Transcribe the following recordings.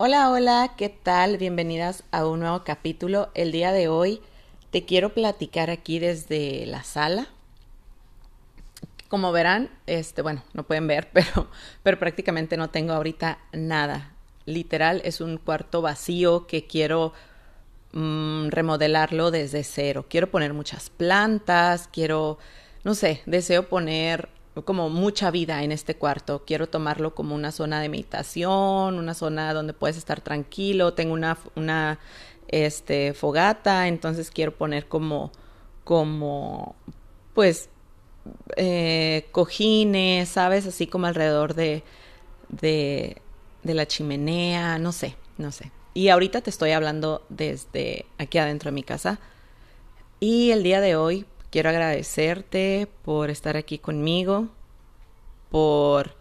Hola, hola, ¿qué tal? Bienvenidas a un nuevo capítulo. El día de hoy te quiero platicar aquí desde la sala. Como verán, este, bueno, no pueden ver, pero, pero prácticamente no tengo ahorita nada. Literal, es un cuarto vacío que quiero mm, remodelarlo desde cero. Quiero poner muchas plantas, quiero, no sé, deseo poner como mucha vida en este cuarto. Quiero tomarlo como una zona de meditación, una zona donde puedes estar tranquilo. Tengo una, una este, fogata, entonces quiero poner como, como, pues, eh, cojines, ¿sabes? Así como alrededor de, de, de la chimenea, no sé, no sé. Y ahorita te estoy hablando desde aquí adentro de mi casa. Y el día de hoy quiero agradecerte por estar aquí conmigo, por,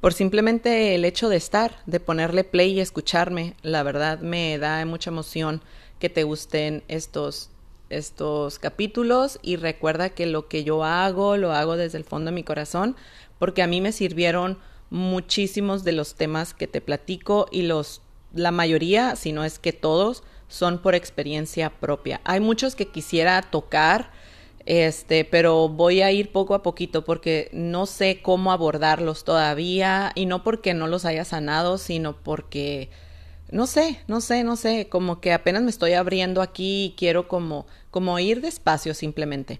por simplemente el hecho de estar, de ponerle play y escucharme. La verdad me da mucha emoción que te gusten estos, estos capítulos y recuerda que lo que yo hago lo hago desde el fondo de mi corazón porque a mí me sirvieron muchísimos de los temas que te platico y los la mayoría, si no es que todos, son por experiencia propia. Hay muchos que quisiera tocar este, pero voy a ir poco a poquito porque no sé cómo abordarlos todavía y no porque no los haya sanado, sino porque no sé, no sé, no sé, como que apenas me estoy abriendo aquí y quiero como como ir despacio simplemente.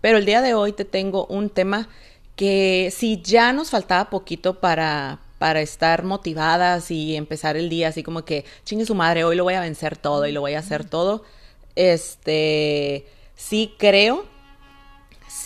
Pero el día de hoy te tengo un tema que si ya nos faltaba poquito para para estar motivadas y empezar el día así como que chingue su madre, hoy lo voy a vencer todo y lo voy a hacer todo. Este, sí creo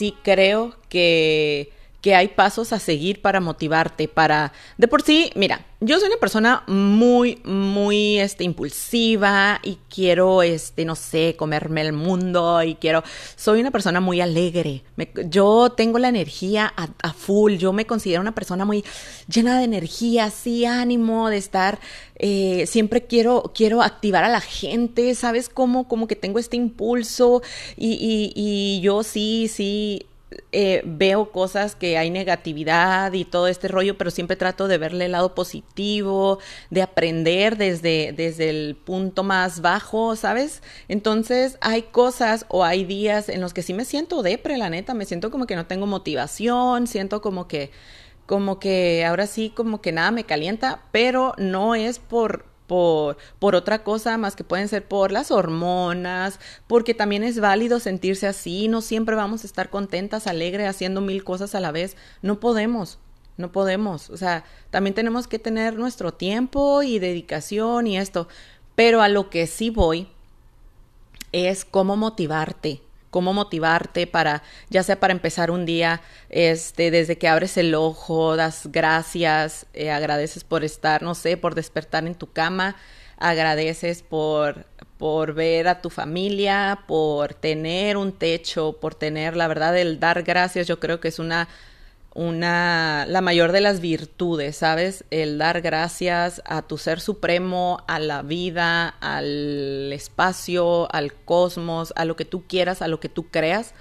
sí creo que, que hay pasos a seguir para motivarte, para... De por sí, mira, yo soy una persona muy, muy, este, impulsiva y quiero, este, no sé, comerme el mundo y quiero... Soy una persona muy alegre. yo tengo la energía a, full. Yo me considero una persona muy llena de energía, sí, ánimo, de estar... Eh, siempre quiero, quiero activar a la gente, ¿sabes? Como, como que tengo este impulso y, y, y yo sí, sí eh, veo cosas que hay negatividad y todo este rollo, pero siempre trato de verle el lado positivo, de aprender desde, desde el punto más bajo, ¿sabes? Entonces hay cosas o hay días en los que sí me siento depre, la neta, me siento como que no tengo motivación, siento como que como que ahora sí como que nada me calienta, pero no es por por, otra cosa más que pueden ser por las hormonas, porque también es válido sentirse así, no siempre vamos a estar contentas, alegres, haciendo mil cosas a la vez, no podemos, no podemos, o sea, también tenemos que tener nuestro tiempo y dedicación y esto, pero a lo que sí voy es cómo motivarte, cómo motivarte para, ya sea para empezar un día, este, desde que abres el ojo, das gracias, eh, agradeces por estar, no sé, por despertar en tu cama, agradeces por, por ver a tu familia, por tener un techo, por tener, la verdad, el dar gracias, yo creo que es una una, la mayor de las virtudes, ¿sabes? El dar gracias a tu ser supremo, a la vida, al espacio, al cosmos, a lo que tú quieras, a lo que tú creas.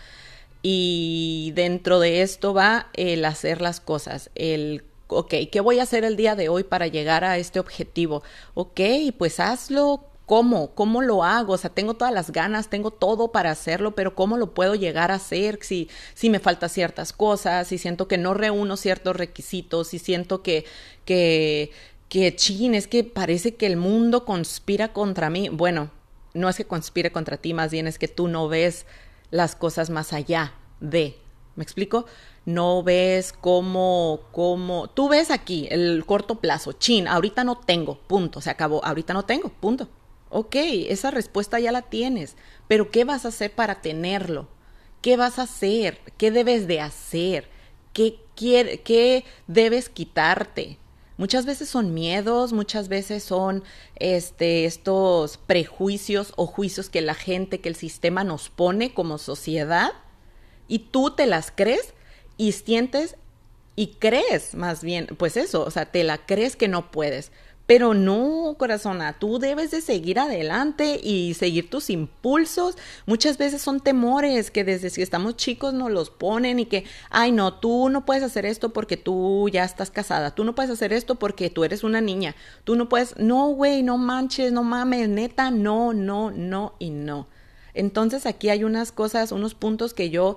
Y dentro de esto va el hacer las cosas, el ok, ¿qué voy a hacer el día de hoy para llegar a este objetivo? Ok, pues hazlo ¿Cómo? ¿Cómo lo hago? O sea, tengo todas las ganas, tengo todo para hacerlo, pero ¿cómo lo puedo llegar a hacer si, si me faltan ciertas cosas, si siento que no reúno ciertos requisitos, si siento que, que, que, chin, es que parece que el mundo conspira contra mí? Bueno, no es que conspire contra ti, más bien es que tú no ves las cosas más allá de, ¿me explico? No ves cómo, cómo, tú ves aquí el corto plazo, chin, ahorita no tengo, punto, se acabó, ahorita no tengo, punto. Ok, esa respuesta ya la tienes, pero ¿qué vas a hacer para tenerlo? ¿Qué vas a hacer? ¿Qué debes de hacer? ¿Qué, qué debes quitarte? Muchas veces son miedos, muchas veces son este, estos prejuicios o juicios que la gente, que el sistema nos pone como sociedad y tú te las crees y sientes y crees más bien, pues eso, o sea, te la crees que no puedes, Pero no, corazona, tú debes de seguir adelante y seguir tus impulsos. Muchas veces son temores que desde si estamos chicos nos los ponen y que, ay no, tú no puedes hacer esto porque tú ya estás casada, tú no puedes hacer esto porque tú eres una niña, tú no puedes, no, güey, no manches, no mames, neta, no, no, no y no. Entonces aquí hay unas cosas, unos puntos que yo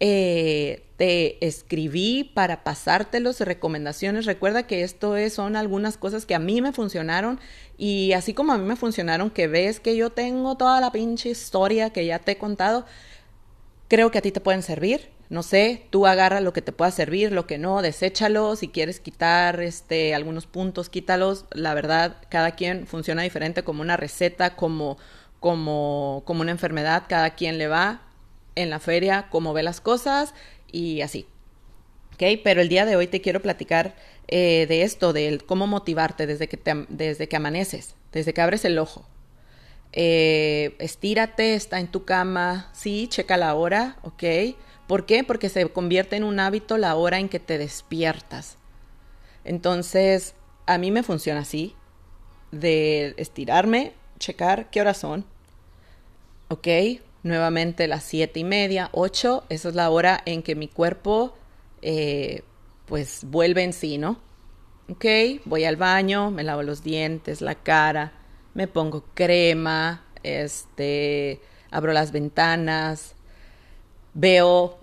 eh, te escribí para pasártelos recomendaciones. Recuerda que esto es, son algunas cosas que a mí me funcionaron y así como a mí me funcionaron, que ves que yo tengo toda la pinche historia que ya te he contado, creo que a ti te pueden servir. No sé, tú agarra lo que te pueda servir, lo que no, deséchalo. Si quieres quitar este, algunos puntos, quítalos. La verdad, cada quien funciona diferente como una receta, como, como, como una enfermedad, cada quien le va en la feria, cómo ve las cosas y así. ¿Ok? Pero el día de hoy te quiero platicar eh, de esto, de cómo motivarte desde que, desde que amaneces, desde que abres el ojo. Eh, estírate, está en tu cama, sí, checa la hora, ¿ok? ¿Por qué? Porque se convierte en un hábito la hora en que te despiertas. Entonces, a mí me funciona así, de estirarme, checar qué horas son, ¿ok? Nuevamente las siete y media, ocho, esa es la hora en que mi cuerpo eh, pues vuelve en sí, ¿no? Ok, voy al baño, me lavo los dientes, la cara, me pongo crema, este, abro las ventanas, veo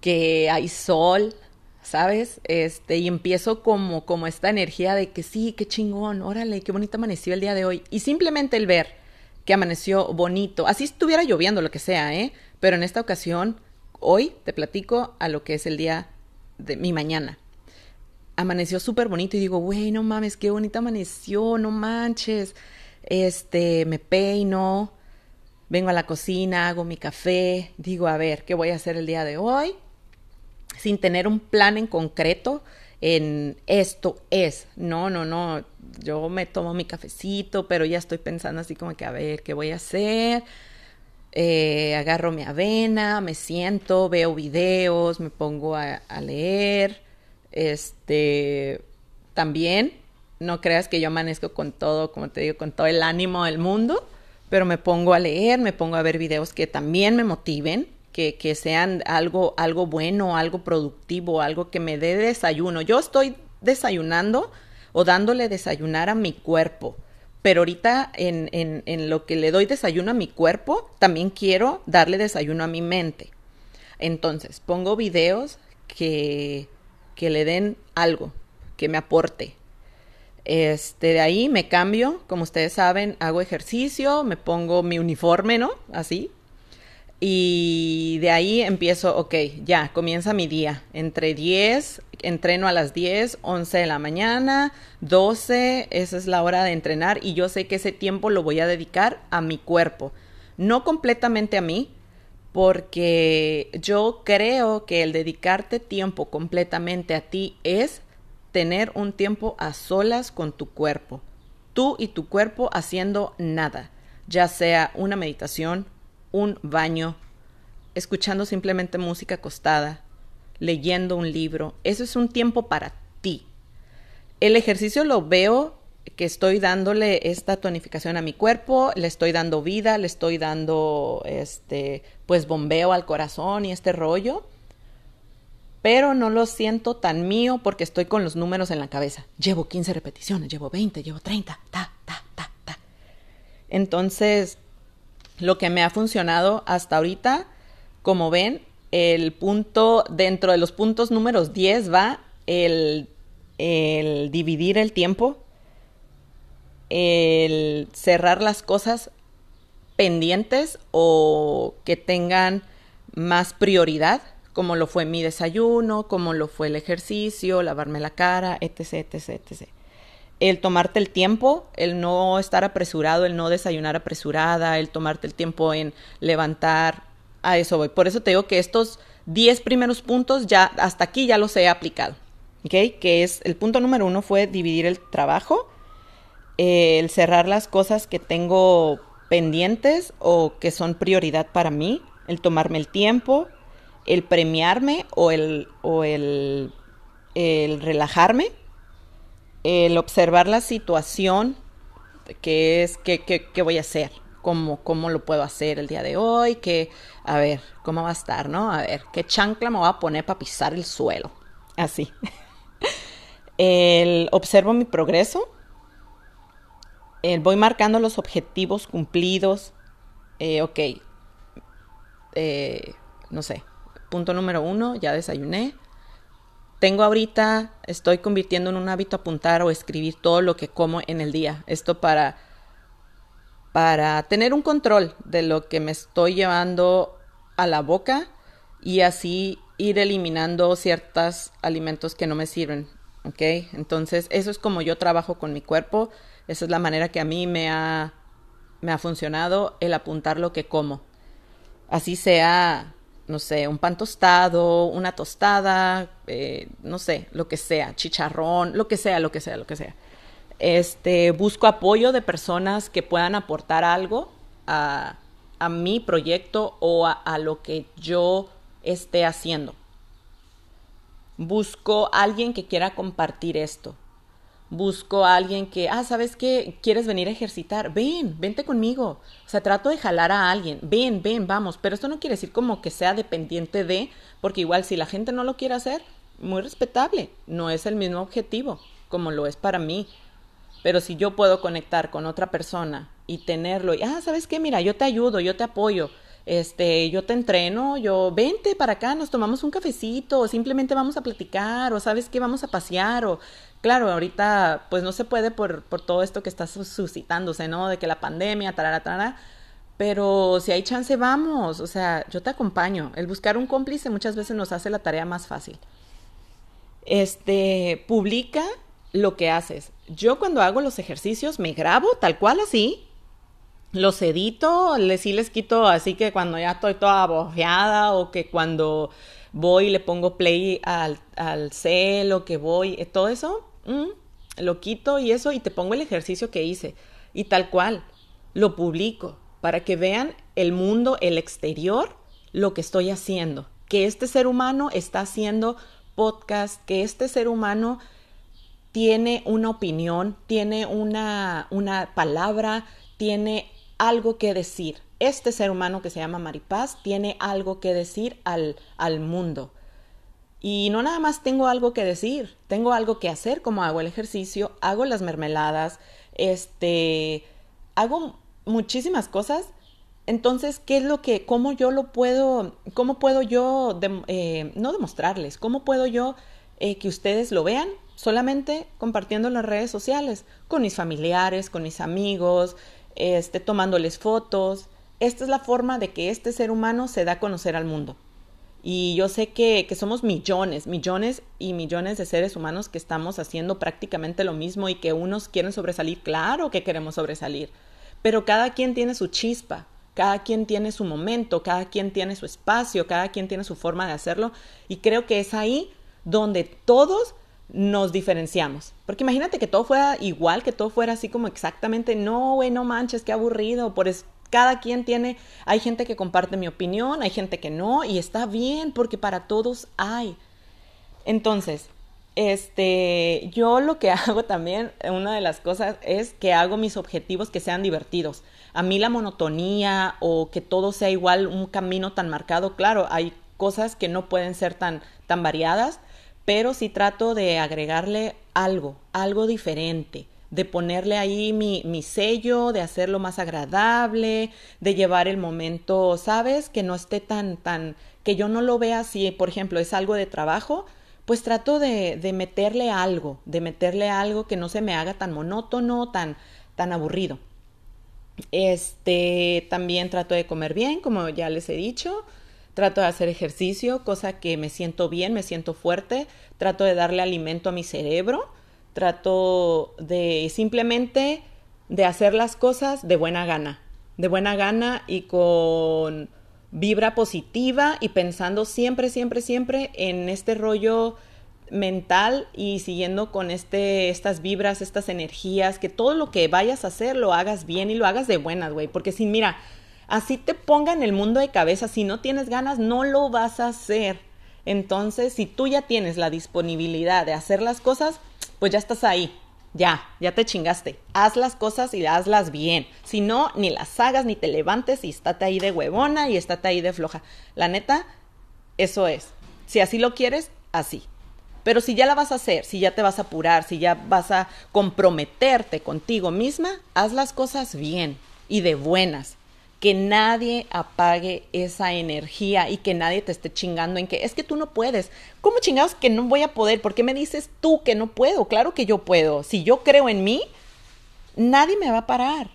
que hay sol, ¿sabes? Este, y empiezo como, como esta energía de que sí, qué chingón, órale, qué bonito amaneció el día de hoy. Y simplemente el ver que amaneció bonito. Así estuviera lloviendo, lo que sea, ¿eh? Pero en esta ocasión, hoy te platico a lo que es el día de mi mañana. Amaneció súper bonito y digo, güey, no mames, qué bonito amaneció, no manches. Este, me peino, vengo a la cocina, hago mi café, digo, a ver, ¿qué voy a hacer el día de hoy? Sin tener un plan en concreto, en esto es. No, no, no. Yo me tomo mi cafecito, pero ya estoy pensando así como que a ver qué voy a hacer. Eh, agarro mi avena, me siento, veo videos, me pongo a, a leer. Este, también, no creas que yo amanezco con todo, como te digo, con todo el ánimo del mundo, pero me pongo a leer, me pongo a ver videos que también me motiven que, sean algo, algo bueno, algo productivo, algo que me dé desayuno. Yo estoy desayunando o dándole desayunar a mi cuerpo. Pero ahorita en, en, en, lo que le doy desayuno a mi cuerpo, también quiero darle desayuno a mi mente. Entonces, pongo videos que, que le den algo, que me aporte. Este, de ahí me cambio, como ustedes saben, hago ejercicio, me pongo mi uniforme, ¿no? Así, y de ahí empiezo, ok, ya, comienza mi día. Entre 10, entreno a las 10, 11 de la mañana, 12, esa es la hora de entrenar y yo sé que ese tiempo lo voy a dedicar a mi cuerpo. No completamente a mí, porque yo creo que el dedicarte tiempo completamente a ti es tener un tiempo a solas con tu cuerpo. Tú y tu cuerpo haciendo nada, ya sea una meditación, un baño, escuchando simplemente música acostada, leyendo un libro. Eso es un tiempo para ti. El ejercicio lo veo que estoy dándole esta tonificación a mi cuerpo, le estoy dando vida, le estoy dando este pues bombeo al corazón y este rollo. Pero no lo siento tan mío porque estoy con los números en la cabeza. Llevo 15 repeticiones, llevo 20, llevo 30, ta, ta, ta, ta. Entonces, lo que me ha funcionado hasta ahorita, como ven, el punto, dentro de los puntos números 10 va el, dividir el tiempo, el cerrar las cosas pendientes o que tengan más prioridad, como lo fue mi desayuno, como lo fue el ejercicio, lavarme la cara, etc, etc, etc el tomarte el tiempo, el no estar apresurado, el no desayunar apresurada, el tomarte el tiempo en levantar, a eso voy. Por eso te digo que estos 10 primeros puntos ya hasta aquí ya los he aplicado, ¿ok? Que es el punto número uno fue dividir el trabajo, el cerrar las cosas que tengo pendientes o que son prioridad para mí, el tomarme el tiempo, el premiarme o el, o el, el relajarme el observar la situación, que es, qué, voy a hacer, cómo, cómo lo puedo hacer el día de hoy, que, a ver, cómo va a estar, ¿no? A ver, qué chancla me voy a poner para pisar el suelo. Así. el, observo mi progreso, el, voy marcando los objetivos cumplidos, eh, ok, eh, no sé, punto número uno, ya desayuné, tengo ahorita, estoy convirtiendo en un hábito apuntar o escribir todo lo que como en el día. Esto para, para tener un control de lo que me estoy llevando a la boca y así ir eliminando ciertos alimentos que no me sirven. ¿Ok? Entonces, eso es como yo trabajo con mi cuerpo. Esa es la manera que a mí me ha, me ha funcionado el apuntar lo que como. Así sea no sé, un pan tostado, una tostada, eh, no sé, lo que sea, chicharrón, lo que sea, lo que sea, lo que sea. Este, busco apoyo de personas que puedan aportar algo a, a mi proyecto o a, a lo que yo esté haciendo. Busco alguien que quiera compartir esto busco a alguien que, ah, ¿sabes qué? ¿Quieres venir a ejercitar? Ven, vente conmigo. O sea, trato de jalar a alguien. Ven, ven, vamos. Pero esto no quiere decir como que sea dependiente de, porque igual si la gente no lo quiere hacer, muy respetable. No es el mismo objetivo como lo es para mí. Pero si yo puedo conectar con otra persona y tenerlo, y, ah, ¿sabes qué? Mira, yo te ayudo, yo te apoyo este, yo te entreno, yo, vente para acá, nos tomamos un cafecito, o simplemente vamos a platicar, o sabes qué, vamos a pasear, o claro, ahorita pues no se puede por, por todo esto que está suscitándose, ¿no? De que la pandemia, tarara, tarara. Pero si hay chance, vamos. O sea, yo te acompaño. El buscar un cómplice muchas veces nos hace la tarea más fácil. Este, publica lo que haces. Yo cuando hago los ejercicios me grabo tal cual así. Los edito, les, sí les quito así que cuando ya estoy toda bofeada o que cuando voy y le pongo play al, al cel o que voy, eh, todo eso Mm, lo quito y eso y te pongo el ejercicio que hice. Y tal cual, lo publico para que vean el mundo, el exterior, lo que estoy haciendo. Que este ser humano está haciendo podcast, que este ser humano tiene una opinión, tiene una, una palabra, tiene algo que decir. Este ser humano que se llama Maripaz tiene algo que decir al, al mundo. Y no nada más tengo algo que decir, tengo algo que hacer, como hago el ejercicio, hago las mermeladas, este, hago muchísimas cosas. Entonces, ¿qué es lo que, cómo yo lo puedo, cómo puedo yo, eh, no demostrarles, cómo puedo yo eh, que ustedes lo vean? Solamente compartiendo en las redes sociales, con mis familiares, con mis amigos, este, tomándoles fotos. Esta es la forma de que este ser humano se da a conocer al mundo. Y yo sé que, que, somos millones, millones y millones de seres humanos que estamos haciendo prácticamente lo mismo y que unos quieren sobresalir, claro que queremos sobresalir, pero cada quien tiene su chispa, cada quien tiene su momento, cada quien tiene su espacio, cada quien tiene su forma de hacerlo y creo que es ahí donde todos nos diferenciamos. Porque imagínate que todo fuera igual, que todo fuera así como exactamente, no, güey, no manches, qué aburrido, por, cada quien tiene, hay gente que comparte mi opinión, hay gente que no, y está bien porque para todos hay. Entonces, este, yo lo que hago también, una de las cosas es que hago mis objetivos que sean divertidos. A mí la monotonía o que todo sea igual, un camino tan marcado, claro, hay cosas que no pueden ser tan, tan variadas, pero sí trato de agregarle algo, algo diferente de ponerle ahí mi, mi, sello, de hacerlo más agradable, de llevar el momento, ¿sabes? Que no esté tan, tan, que yo no lo vea así, por ejemplo, es algo de trabajo, pues trato de, de meterle algo, de meterle algo que no se me haga tan monótono, tan, tan aburrido. Este, también trato de comer bien, como ya les he dicho. Trato de hacer ejercicio, cosa que me siento bien, me siento fuerte. Trato de darle alimento a mi cerebro trato de simplemente de hacer las cosas de buena gana, de buena gana y con vibra positiva y pensando siempre, siempre, siempre en este rollo mental y siguiendo con este, estas vibras, estas energías, que todo lo que vayas a hacer lo hagas bien y lo hagas de buenas, güey, porque si mira, así te ponga en el mundo de cabeza, si no tienes ganas, no lo vas a hacer. Entonces, si tú ya tienes la disponibilidad de hacer las cosas, pues ya estás ahí. Ya, ya te chingaste. Haz las cosas y hazlas bien. Si no, ni las hagas, ni te levantes y estate ahí de huevona y estate ahí de floja. La neta, eso es. Si así lo quieres, así. Pero si ya la vas a hacer, si ya te vas a apurar, si ya vas a comprometerte contigo misma, haz las cosas bien y de buenas que nadie apague esa energía y que nadie te esté chingando en que es que tú no puedes. ¿Cómo chingados que no voy a poder? ¿Por qué me dices tú que no puedo? Claro que yo puedo. Si yo creo en mí, nadie me va a parar.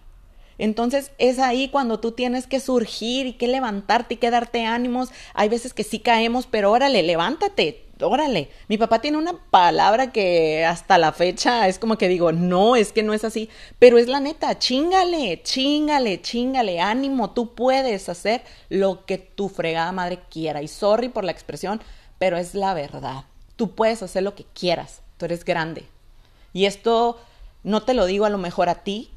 Entonces es ahí cuando tú tienes que surgir y que levantarte y que darte ánimos. Hay veces que sí caemos, pero órale, levántate, órale, mi papá tiene una palabra que hasta la fecha es como que digo, no, es que no es así, pero es la neta, chingale, chingale, chingale, ánimo, tú puedes hacer lo que tu fregada madre quiera. Y sorry por la expresión, pero es la verdad. Tú puedes hacer lo que quieras, tú eres grande. Y esto no te lo digo a lo mejor a ti,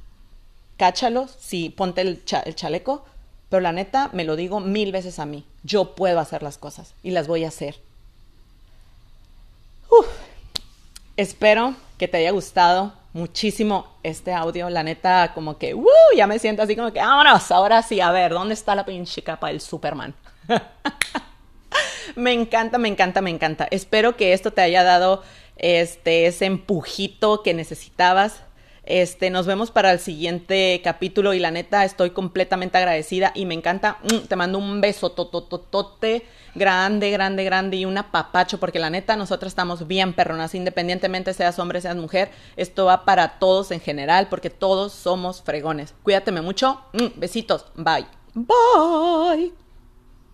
cáchalo, sí, ponte el, el chaleco, pero la neta me lo digo mil veces a mí. Yo puedo hacer las cosas y las voy a hacer espero que te haya gustado muchísimo este audio. La neta, como que, uh, ya me siento así como que, vámonos, ahora sí, a ver, ¿dónde está la pinche capa del Superman? me encanta, me encanta, me encanta. Espero que esto te haya dado este, ese empujito que necesitabas. Este, nos vemos para el siguiente capítulo y la neta estoy completamente agradecida y me encanta. Mm, te mando un beso totototote grande, grande, grande y un apapacho porque la neta nosotras estamos bien perronas, independientemente seas hombre, seas mujer. Esto va para todos en general porque todos somos fregones. Cuídateme mucho. Mm, besitos. Bye. Bye.